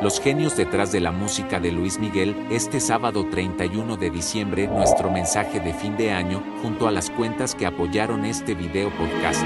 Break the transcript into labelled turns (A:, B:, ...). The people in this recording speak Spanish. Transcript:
A: los genios detrás de la música de Luis Miguel, este sábado 31 de diciembre nuestro mensaje de fin de año, junto a las cuentas que apoyaron este video podcast.